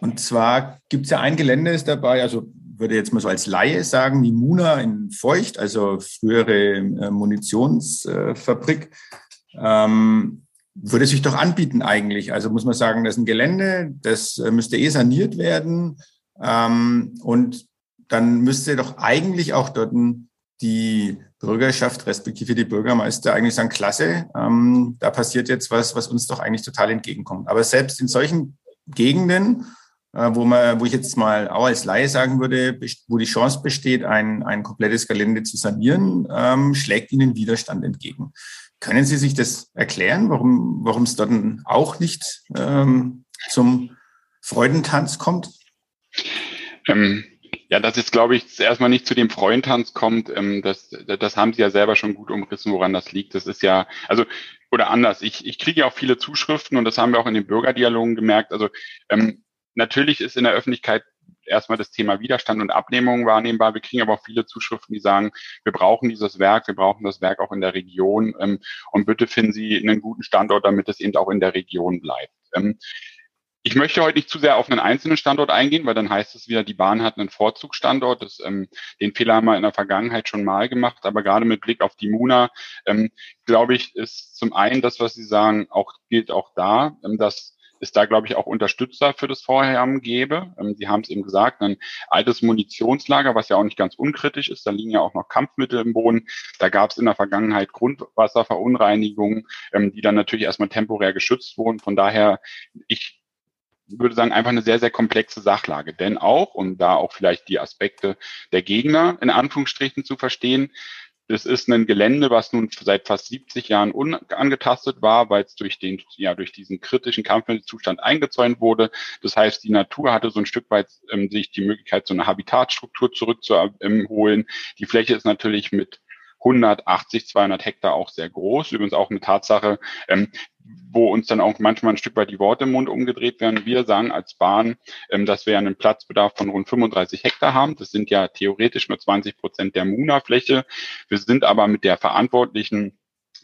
Und zwar gibt es ja ein Gelände ist dabei, also würde jetzt mal so als Laie sagen, die Muna in Feucht, also frühere äh, Munitionsfabrik, ähm, würde sich doch anbieten eigentlich. Also muss man sagen, das ist ein Gelände, das äh, müsste eh saniert werden. Ähm, und dann müsste doch eigentlich auch dort die Bürgerschaft respektive die Bürgermeister eigentlich sagen, klasse, ähm, da passiert jetzt was, was uns doch eigentlich total entgegenkommt. Aber selbst in solchen Gegenden, äh, wo man, wo ich jetzt mal auch als Laie sagen würde, wo die Chance besteht, ein, ein komplettes Gelände zu sanieren, ähm, schlägt ihnen Widerstand entgegen. Können Sie sich das erklären, warum, warum es dort auch nicht ähm, zum Freudentanz kommt? Ähm, ja, dass es, glaube ich, erstmal nicht zu dem Freudentanz kommt, ähm, das, das haben Sie ja selber schon gut umrissen, woran das liegt. Das ist ja, also oder anders, ich, ich kriege ja auch viele Zuschriften und das haben wir auch in den Bürgerdialogen gemerkt. Also ähm, natürlich ist in der Öffentlichkeit erstmal das Thema Widerstand und Abnehmung wahrnehmbar. Wir kriegen aber auch viele Zuschriften, die sagen, wir brauchen dieses Werk, wir brauchen das Werk auch in der Region ähm, und bitte finden Sie einen guten Standort, damit es eben auch in der Region bleibt. Ähm, ich möchte heute nicht zu sehr auf einen einzelnen Standort eingehen, weil dann heißt es wieder, die Bahn hat einen Vorzugsstandort. Das, ähm, den Fehler haben wir in der Vergangenheit schon mal gemacht. Aber gerade mit Blick auf die Muna, ähm, glaube ich, ist zum einen das, was Sie sagen, auch gilt auch da, ähm, dass es da, glaube ich, auch Unterstützer für das Vorhaben gäbe. Ähm, Sie haben es eben gesagt, ein altes Munitionslager, was ja auch nicht ganz unkritisch ist. Da liegen ja auch noch Kampfmittel im Boden. Da gab es in der Vergangenheit Grundwasserverunreinigungen, ähm, die dann natürlich erstmal temporär geschützt wurden. Von daher, ich würde sagen, einfach eine sehr, sehr komplexe Sachlage. Denn auch, um da auch vielleicht die Aspekte der Gegner in Anführungsstrichen zu verstehen, das ist ein Gelände, was nun seit fast 70 Jahren unangetastet war, weil es durch den, ja, durch diesen kritischen Kampfmittelzustand eingezäunt wurde. Das heißt, die Natur hatte so ein Stück weit ähm, sich die Möglichkeit, so eine Habitatstruktur zurückzuholen. Die Fläche ist natürlich mit 180, 200 Hektar auch sehr groß. Übrigens auch eine Tatsache, ähm, wo uns dann auch manchmal ein Stück weit die Worte im Mund umgedreht werden. Wir sagen als Bahn, ähm, dass wir einen Platzbedarf von rund 35 Hektar haben. Das sind ja theoretisch nur 20 Prozent der MUNA-Fläche. Wir sind aber mit der verantwortlichen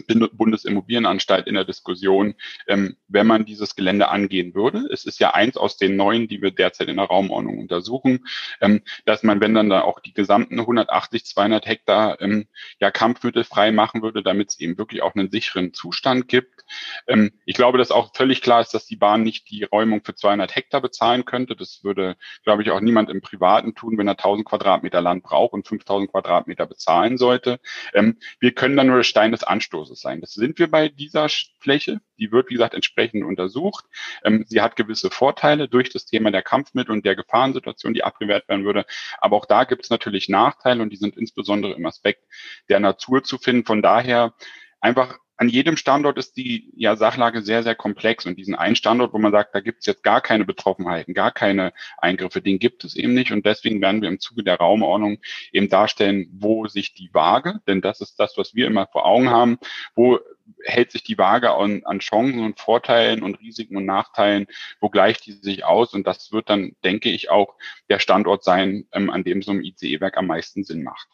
Bundesimmobilienanstalt in der Diskussion, ähm, wenn man dieses Gelände angehen würde. Es ist ja eins aus den neuen, die wir derzeit in der Raumordnung untersuchen, ähm, dass man, wenn dann da auch die gesamten 180, 200 Hektar ähm, ja Kampfmittel frei machen würde, damit es eben wirklich auch einen sicheren Zustand gibt. Ähm, ich glaube, dass auch völlig klar ist, dass die Bahn nicht die Räumung für 200 Hektar bezahlen könnte. Das würde, glaube ich, auch niemand im Privaten tun, wenn er 1000 Quadratmeter Land braucht und 5000 Quadratmeter bezahlen sollte. Ähm, wir können dann nur der Stein des Anstoßes Ausstoßes sein. Das sind wir bei dieser Fläche. Die wird, wie gesagt, entsprechend untersucht. Ähm, sie hat gewisse Vorteile durch das Thema der Kampfmittel und der Gefahrensituation, die abgewehrt werden würde. Aber auch da gibt es natürlich Nachteile und die sind insbesondere im Aspekt der Natur zu finden. Von daher einfach an jedem Standort ist die ja, Sachlage sehr, sehr komplex. Und diesen einen Standort, wo man sagt, da gibt es jetzt gar keine Betroffenheiten, gar keine Eingriffe, den gibt es eben nicht. Und deswegen werden wir im Zuge der Raumordnung eben darstellen, wo sich die Waage, denn das ist das, was wir immer vor Augen haben, wo hält sich die Waage an, an Chancen und Vorteilen und Risiken und Nachteilen, wo gleicht die sich aus? Und das wird dann, denke ich, auch der Standort sein, ähm, an dem so ein ICE-Werk am meisten Sinn macht.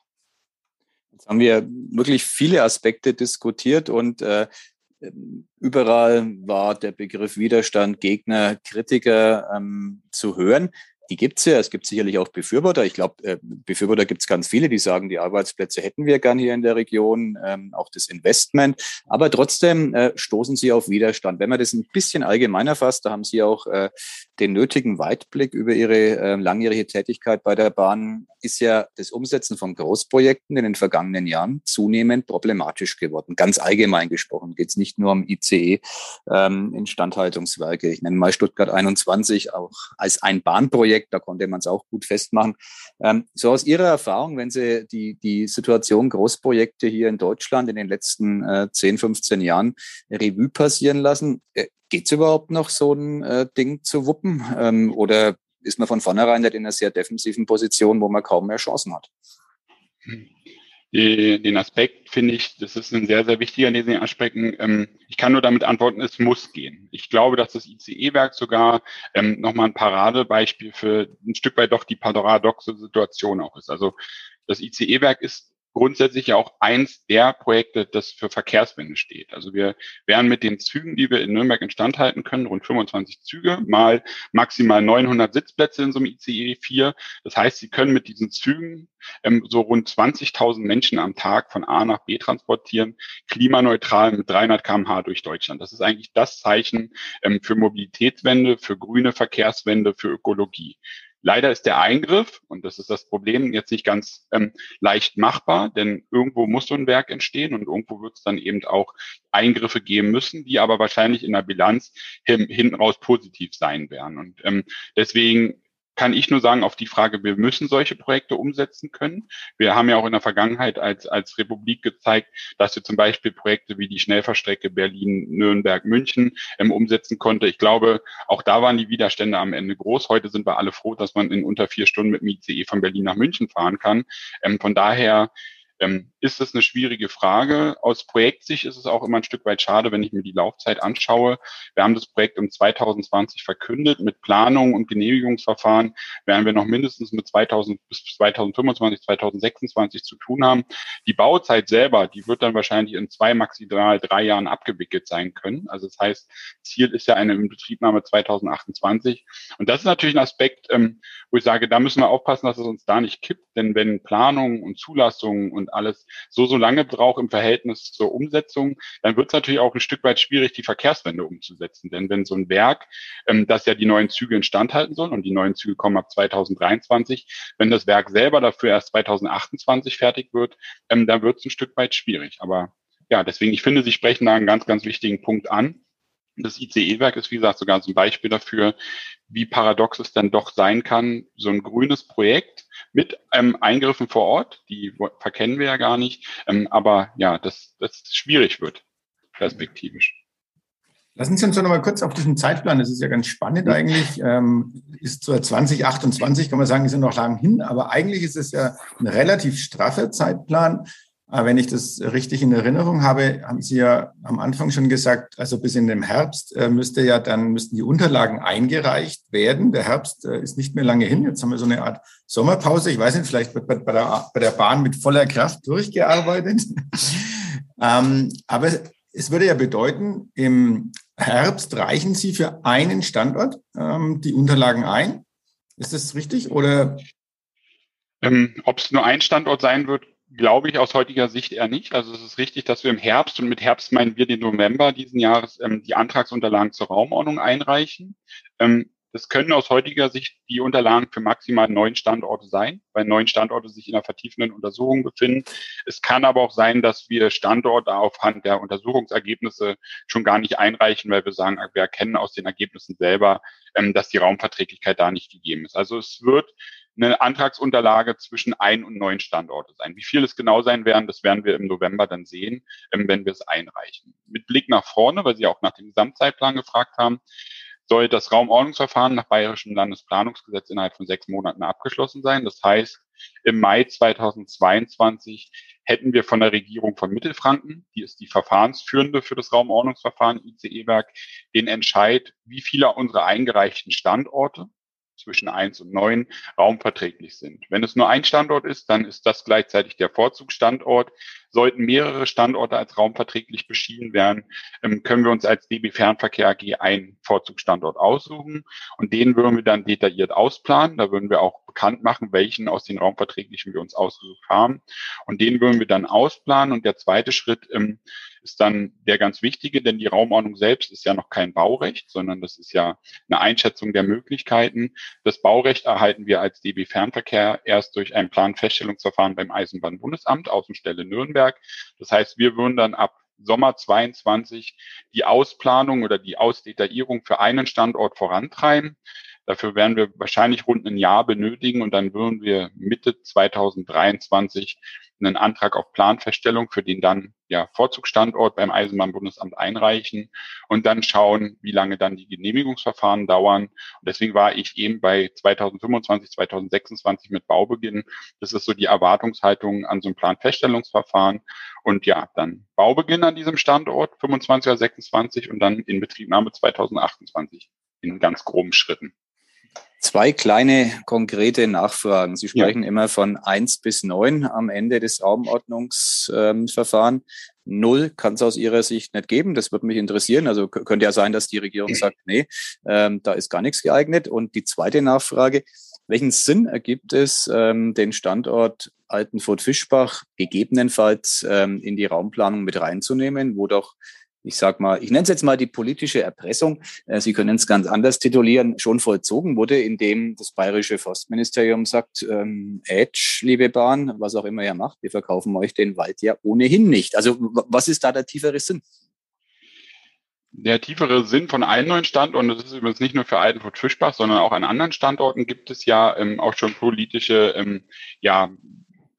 Jetzt haben wir wirklich viele Aspekte diskutiert und äh, überall war der Begriff Widerstand, Gegner, Kritiker ähm, zu hören die gibt's ja. Es gibt sicherlich auch Befürworter. Ich glaube, äh, Befürworter gibt's ganz viele, die sagen, die Arbeitsplätze hätten wir gern hier in der Region, ähm, auch das Investment. Aber trotzdem äh, stoßen sie auf Widerstand. Wenn man das ein bisschen allgemeiner fasst, da haben Sie auch äh, den nötigen Weitblick über Ihre äh, langjährige Tätigkeit bei der Bahn, ist ja das Umsetzen von Großprojekten in den vergangenen Jahren zunehmend problematisch geworden. Ganz allgemein gesprochen geht's nicht nur um ICE, ähm, Instandhaltungswerke. Ich nenne mal Stuttgart 21 auch als ein Bahnprojekt Projekt, da konnte man es auch gut festmachen. Ähm, so aus Ihrer Erfahrung, wenn Sie die, die Situation Großprojekte hier in Deutschland in den letzten äh, 10, 15 Jahren Revue passieren lassen, äh, geht es überhaupt noch, so ein äh, Ding zu wuppen? Ähm, oder ist man von vornherein nicht in einer sehr defensiven Position, wo man kaum mehr Chancen hat? Hm den Aspekt finde ich, das ist ein sehr, sehr wichtiger in diesen Aspekten. Ähm, ich kann nur damit antworten, es muss gehen. Ich glaube, dass das ICE-Werk sogar ähm, nochmal ein Paradebeispiel für ein Stück weit doch die paradoxe Situation auch ist. Also das ICE-Werk ist grundsätzlich ja auch eins der Projekte, das für Verkehrswende steht. Also wir werden mit den Zügen, die wir in Nürnberg instand halten können, rund 25 Züge, mal maximal 900 Sitzplätze in so einem ICE 4. Das heißt, Sie können mit diesen Zügen ähm, so rund 20.000 Menschen am Tag von A nach B transportieren, klimaneutral mit 300 kmh durch Deutschland. Das ist eigentlich das Zeichen ähm, für Mobilitätswende, für grüne Verkehrswende, für Ökologie. Leider ist der Eingriff, und das ist das Problem, jetzt nicht ganz ähm, leicht machbar, denn irgendwo muss so ein Werk entstehen und irgendwo wird es dann eben auch Eingriffe geben müssen, die aber wahrscheinlich in der Bilanz hin, hinten raus positiv sein werden. Und ähm, deswegen kann ich nur sagen, auf die Frage, wir müssen solche Projekte umsetzen können. Wir haben ja auch in der Vergangenheit als, als Republik gezeigt, dass wir zum Beispiel Projekte wie die Schnellverstrecke Berlin, Nürnberg, München ähm, umsetzen konnte. Ich glaube, auch da waren die Widerstände am Ende groß. Heute sind wir alle froh, dass man in unter vier Stunden mit dem ICE von Berlin nach München fahren kann. Ähm, von daher Ähm, ist das eine schwierige Frage? Aus Projektsicht ist es auch immer ein Stück weit schade, wenn ich mir die Laufzeit anschaue. Wir haben das Projekt um 2020 verkündet. Mit Planung und Genehmigungsverfahren werden wir noch mindestens mit 2000 bis 2025, 2026 zu tun haben. Die Bauzeit selber, die wird dann wahrscheinlich in zwei, maximal drei Jahren abgewickelt sein können. Also das heißt, Ziel ist ja eine Inbetriebnahme 2028. Und das ist natürlich ein Aspekt, ähm, wo ich sage, da müssen wir aufpassen, dass es uns da nicht kippt. Denn wenn Planung und Zulassung und alles so, so lange braucht im Verhältnis zur Umsetzung, dann wird es natürlich auch ein Stück weit schwierig, die Verkehrswende umzusetzen. Denn wenn so ein Werk, ähm, das ja die neuen Züge instand halten soll, und die neuen Züge kommen ab 2023, wenn das Werk selber dafür erst 2028 fertig wird, ähm, dann wird es ein Stück weit schwierig. Aber ja, deswegen, ich finde, Sie sprechen da einen ganz, ganz wichtigen Punkt an. Das ICE-Werk ist, wie gesagt, sogar so ein Beispiel dafür, wie paradox es dann doch sein kann, so ein grünes Projekt mit ähm, Eingriffen vor Ort, die verkennen wir ja gar nicht, ähm, aber ja, dass das schwierig wird, perspektivisch. Lassen Sie uns doch noch mal kurz auf diesen Zeitplan, das ist ja ganz spannend eigentlich, ist zur 2028, kann man sagen, ist ja noch lang hin, aber eigentlich ist es ja ein relativ straffer Zeitplan. Aber wenn ich das richtig in Erinnerung habe, haben Sie ja am Anfang schon gesagt, also bis in den Herbst äh, müsste ja dann müssten die Unterlagen eingereicht werden. Der Herbst äh, ist nicht mehr lange hin. Jetzt haben wir so eine Art Sommerpause. Ich weiß nicht, vielleicht wird bei, bei, der, bei der Bahn mit voller Kraft durchgearbeitet. <laughs> ähm, aber es würde ja bedeuten, im Herbst reichen Sie für einen Standort ähm, die Unterlagen ein. Ist das richtig oder? Ähm, Ob es nur ein Standort sein wird, glaube ich aus heutiger Sicht eher nicht. Also es ist richtig, dass wir im Herbst, und mit Herbst meinen wir den November diesen Jahres, ähm, die Antragsunterlagen zur Raumordnung einreichen. Ähm, das können aus heutiger Sicht die Unterlagen für maximal neun Standorte sein, weil neun Standorte sich in einer vertiefenden Untersuchung befinden. Es kann aber auch sein, dass wir Standorte aufhand der Untersuchungsergebnisse schon gar nicht einreichen, weil wir sagen, wir erkennen aus den Ergebnissen selber, ähm, dass die Raumverträglichkeit da nicht gegeben ist. Also es wird eine Antragsunterlage zwischen ein und neun Standorte sein. Wie viel es genau sein werden, das werden wir im November dann sehen, ähm, wenn wir es einreichen. Mit Blick nach vorne, weil Sie auch nach dem Gesamtzeitplan gefragt haben, soll das Raumordnungsverfahren nach Bayerischem Landesplanungsgesetz innerhalb von sechs Monaten abgeschlossen sein. Das heißt, im Mai 2022 hätten wir von der Regierung von Mittelfranken, die ist die Verfahrensführende für das Raumordnungsverfahren ICE-Werk, den Entscheid, wie viele unserer eingereichten Standorte zwischen eins und neun raumverträglich sind. Wenn es nur ein Standort ist, dann ist das gleichzeitig der Vorzugsstandort. Sollten mehrere Standorte als raumverträglich beschieden werden, ähm, können wir uns als DB Fernverkehr AG einen Vorzugsstandort aussuchen und den würden wir dann detailliert ausplanen. Da würden wir auch bekannt machen, welchen aus den raumverträglichen wir uns ausgesucht haben und den würden wir dann ausplanen und der zweite Schritt ähm, ist dann der ganz wichtige, denn die Raumordnung selbst ist ja noch kein Baurecht, sondern das ist ja eine Einschätzung der Möglichkeiten. Das Baurecht erhalten wir als DB Fernverkehr erst durch ein Planfeststellungsverfahren beim Eisenbahnbundesamt, Außenstelle Nürnberg. Das heißt, wir würden dann ab Sommer 22 die Ausplanung oder die Ausdetaillierung für einen Standort vorantreiben. Dafür werden wir wahrscheinlich rund ein Jahr benötigen und dann würden wir Mitte 2023 einen Antrag auf Planfeststellung für den dann ja, Vorzugsstandort beim Eisenbahnbundesamt einreichen und dann schauen, wie lange dann die Genehmigungsverfahren dauern. Und deswegen war ich eben bei 2025, 2026 mit Baubeginn. Das ist so die Erwartungshaltung an so ein Planfeststellungsverfahren. Und ja, dann Baubeginn an diesem Standort, 25 oder 26 und dann Inbetriebnahme 2028 in ganz groben Schritten. Zwei kleine konkrete Nachfragen. Sie sprechen ja. immer von eins bis neun am Ende des Raumordnungsverfahrens. Null kann es aus Ihrer Sicht nicht geben. Das würde mich interessieren. Also könnte ja sein, dass die Regierung sagt, <clears throat> nee, ähm, da ist gar nichts geeignet. Und die zweite Nachfrage, welchen Sinn ergibt es, ähm, den Standort Altenfurt-Fischbach gegebenenfalls ähm, in die Raumplanung mit reinzunehmen, wo doch ich sag mal, ich nenne es jetzt mal die politische Erpressung, äh, Sie können es ganz anders titulieren, schon vollzogen wurde, indem das bayerische Forstministerium sagt, ähm, Edge, liebe Bahn, was auch immer ihr macht, wir verkaufen euch den Wald ja ohnehin nicht. Also was ist da der tiefere Sinn? Der tiefere Sinn von allen neuen Standorten, das ist übrigens nicht nur für Altenfurt Fischbach, sondern auch an anderen Standorten gibt es ja ähm, auch schon politische ähm, ja,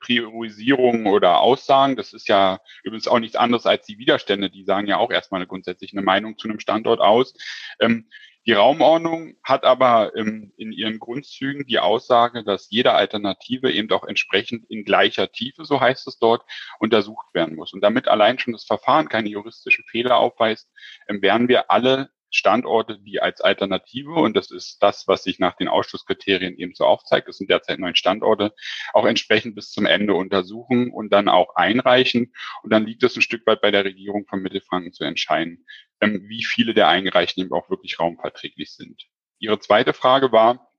Priorisierungen oder Aussagen. Das ist ja übrigens auch nichts anderes als die Widerstände. Die sagen ja auch erstmal grundsätzlich eine Meinung zu einem Standort aus. Ähm, Die Raumordnung hat aber ähm, in ihren Grundzügen die Aussage, dass jede Alternative eben auch entsprechend in gleicher Tiefe, so heißt es dort, untersucht werden muss. Und damit allein schon das Verfahren keine juristischen Fehler aufweist, ähm, werden wir alle Standorte, die als Alternative, und das ist das, was sich nach den Ausschusskriterien eben so aufzeigt, das sind derzeit neun Standorte, auch entsprechend bis zum Ende untersuchen und dann auch einreichen. Und dann liegt es ein Stück weit bei der Regierung von Mittelfranken zu entscheiden, ähm, wie viele der Eingereichten eben auch wirklich raumverträglich sind. Ihre zweite Frage war,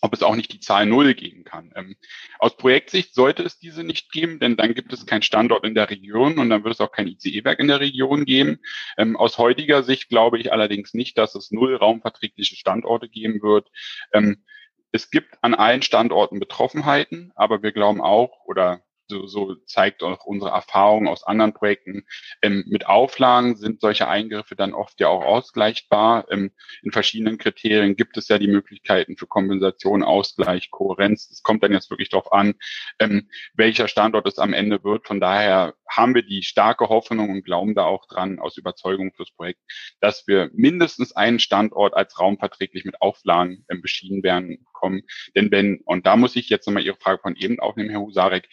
ob es auch nicht die Zahl Null geben kann. Ähm, aus Projektsicht sollte es diese nicht geben, denn dann gibt es keinen Standort in der Region und dann wird es auch kein ICE-Werk in der Region geben. Ähm, aus heutiger Sicht glaube ich allerdings nicht, dass es null raumverträgliche Standorte geben wird. Ähm, es gibt an allen Standorten Betroffenheiten, aber wir glauben auch, oder so, so zeigt auch unsere Erfahrung aus anderen Projekten. Ähm, mit Auflagen sind solche Eingriffe dann oft ja auch ausgleichbar. Ähm, in verschiedenen Kriterien gibt es ja die Möglichkeiten für Kompensation, Ausgleich, Kohärenz. Es kommt dann jetzt wirklich darauf an, ähm, welcher Standort es am Ende wird. Von daher haben wir die starke Hoffnung und glauben da auch dran aus Überzeugung fürs Projekt, dass wir mindestens einen Standort als raumverträglich mit Auflagen ähm, beschieden werden kommen. Denn wenn, und da muss ich jetzt nochmal Ihre Frage von eben aufnehmen, Herr Husarek,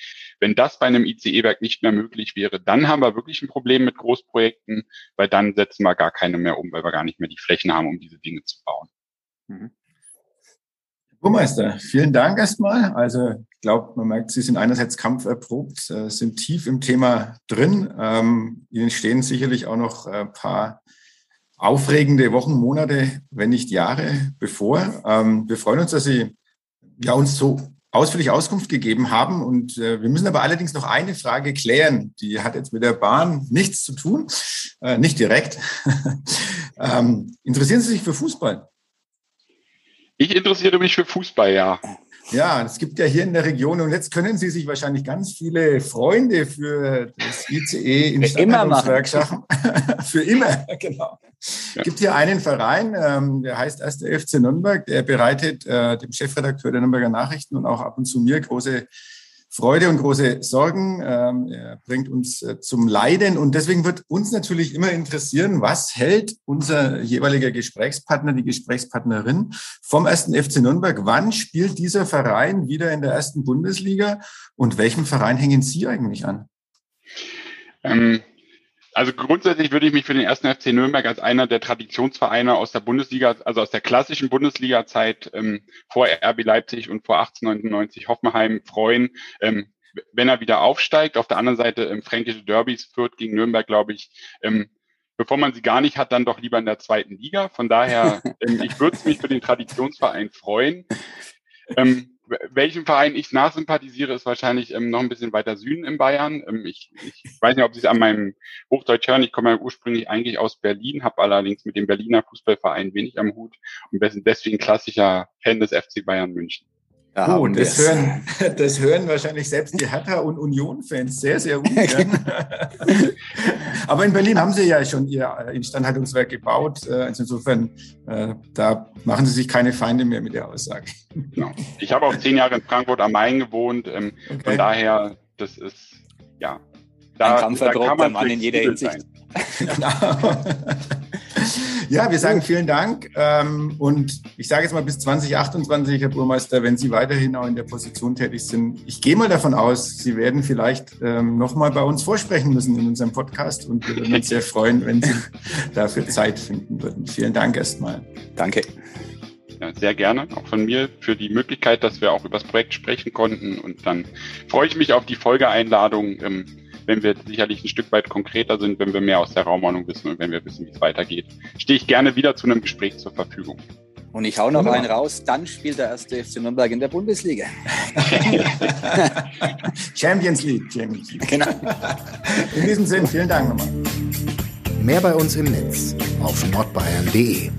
wenn das bei einem ICE-Werk nicht mehr möglich wäre, dann haben wir wirklich ein Problem mit Großprojekten, weil dann setzen wir gar keine mehr um, weil wir gar nicht mehr die Flächen haben, um diese Dinge zu bauen. Mhm. Burmeister, vielen Dank erstmal. Also ich glaube, man merkt, Sie sind einerseits kampferprobt, äh, sind tief im Thema drin. Ähm, Ihnen stehen sicherlich auch noch ein paar aufregende Wochen, Monate, wenn nicht Jahre bevor. Ähm, wir freuen uns, dass Sie ja, uns so ausführlich Auskunft gegeben haben. Und äh, wir müssen aber allerdings noch eine Frage klären. Die hat jetzt mit der Bahn nichts zu tun, äh, nicht direkt. <laughs> ähm, interessieren Sie sich für Fußball? Ich interessiere mich für Fußball, ja. Ja, es gibt ja hier in der Region und jetzt können Sie sich wahrscheinlich ganz viele Freunde für das ICE Instandhaltungswerk schaffen. für immer, <laughs> genau. Es ja. gibt hier einen Verein, ähm, der heißt 1. FC Nürnberg, der bereitet äh, dem Chefredakteur der Nürnberger Nachrichten und auch ab und zu mir große Freude und große Sorgen. Ähm, bringt uns äh, zum Leiden. Und deswegen wird uns natürlich immer interessieren, was hält unser jeweiliger Gesprächspartner, die Gesprächspartnerin vom ersten FC Nürnberg? Wann spielt dieser Verein wieder in der ersten Bundesliga? Und welchem Verein hängen Sie eigentlich an? Ähm, also grundsätzlich würde ich mich für den ersten FC Nürnberg als einer der Traditionsvereine aus der Bundesliga, also aus der klassischen Bundesliga-Zeit ähm, vor RB Leipzig und vor 1899 Hoffenheim freuen, ähm, wenn er wieder aufsteigt. Auf der anderen Seite ähm, fränkische Derbys führt gegen Nürnberg, glaube ich, ähm, bevor man sie gar nicht hat, dann doch lieber in der zweiten Liga. Von daher, <laughs> ähm, ich würde mich für den Traditionsverein freuen. Ähm, welchem Verein ich nachsympathisiere, ist wahrscheinlich ähm, noch ein bisschen weiter Süden in Bayern. Ähm, ich, ich weiß nicht, ob Sie es an meinem Hochdeutsch hören. Ich komme ja ursprünglich eigentlich aus Berlin, habe allerdings mit dem Berliner Fußballverein wenig am Hut und bin deswegen klassischer Fan des FC Bayern München. Ja, oh, das, hören, <laughs> das hören wahrscheinlich selbst die Hertha- und Union-Fans sehr, sehr ungern. <laughs> Aber in Berlin haben Sie ja schon Ihr Instandhaltungswerk gebaut. Äh, also insofern, äh, da machen Sie sich keine Feinde mehr mit der Aussage. Genau. Ich habe auch zehn Jahre in Frankfurt am Main gewohnt. Ähm, okay. Von daher, das ist, ja. Da, Ein da kann man Mann in jeder Hinsicht. <laughs> Genau. Ja, wir sagen vielen Dank. Ähm, und ich sage jetzt mal bis 2028, Herr Burmeister, wenn Sie weiterhin auch in der Position tätig sind. Ich gehe mal davon aus, Sie werden vielleicht ähm, nochmal bei uns vorsprechen müssen in unserem Podcast. Und wir würden uns sehr freuen, wenn Sie <laughs> dafür Zeit finden würden. Vielen Dank erstmal. Danke. Ja, sehr gerne, auch von mir, für die Möglichkeit, dass wir auch über das Projekt sprechen konnten. Und dann freue ich mich auf die Folgeeinladung. Ähm, wenn wir sicherlich ein Stück weit konkreter sind, wenn wir mehr aus der Raumordnung wissen und wenn wir wissen, wie es weitergeht, stehe ich gerne wieder zu einem Gespräch zur Verfügung. Und ich hau noch Wunderbar. einen raus, dann spielt der erste FC Nürnberg in der Bundesliga. <laughs> Champions League, Champions League. Genau. In diesem Sinne, vielen Dank nochmal. Mehr bei uns im Netz auf nordbayern.de.